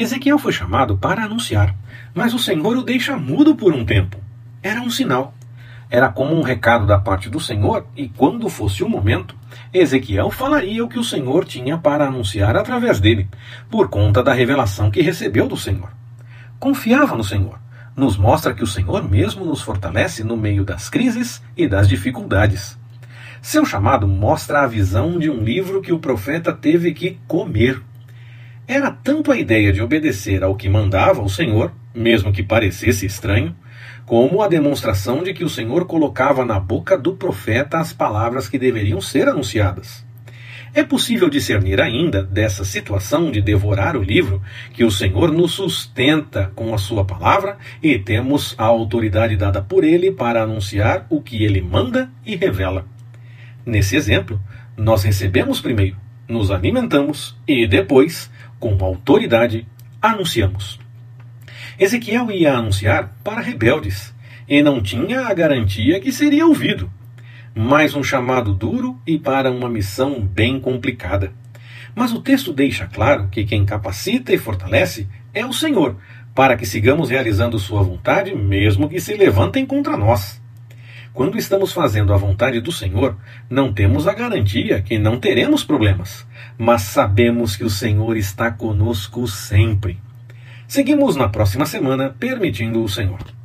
Ezequiel foi chamado para anunciar, mas o Senhor o deixa mudo por um tempo. Era um sinal. Era como um recado da parte do Senhor, e quando fosse o momento, Ezequiel falaria o que o Senhor tinha para anunciar através dele, por conta da revelação que recebeu do Senhor. Confiava no Senhor. Nos mostra que o Senhor mesmo nos fortalece no meio das crises e das dificuldades. Seu chamado mostra a visão de um livro que o profeta teve que comer. Era tanto a ideia de obedecer ao que mandava o Senhor, mesmo que parecesse estranho, como a demonstração de que o Senhor colocava na boca do profeta as palavras que deveriam ser anunciadas. É possível discernir ainda dessa situação de devorar o livro que o Senhor nos sustenta com a sua palavra e temos a autoridade dada por ele para anunciar o que ele manda e revela. Nesse exemplo, nós recebemos primeiro, nos alimentamos e depois, com autoridade, anunciamos. Ezequiel ia anunciar para rebeldes e não tinha a garantia que seria ouvido. Mais um chamado duro e para uma missão bem complicada. Mas o texto deixa claro que quem capacita e fortalece é o Senhor, para que sigamos realizando Sua vontade, mesmo que se levantem contra nós. Quando estamos fazendo a vontade do Senhor, não temos a garantia que não teremos problemas, mas sabemos que o Senhor está conosco sempre. Seguimos na próxima semana, permitindo o Senhor.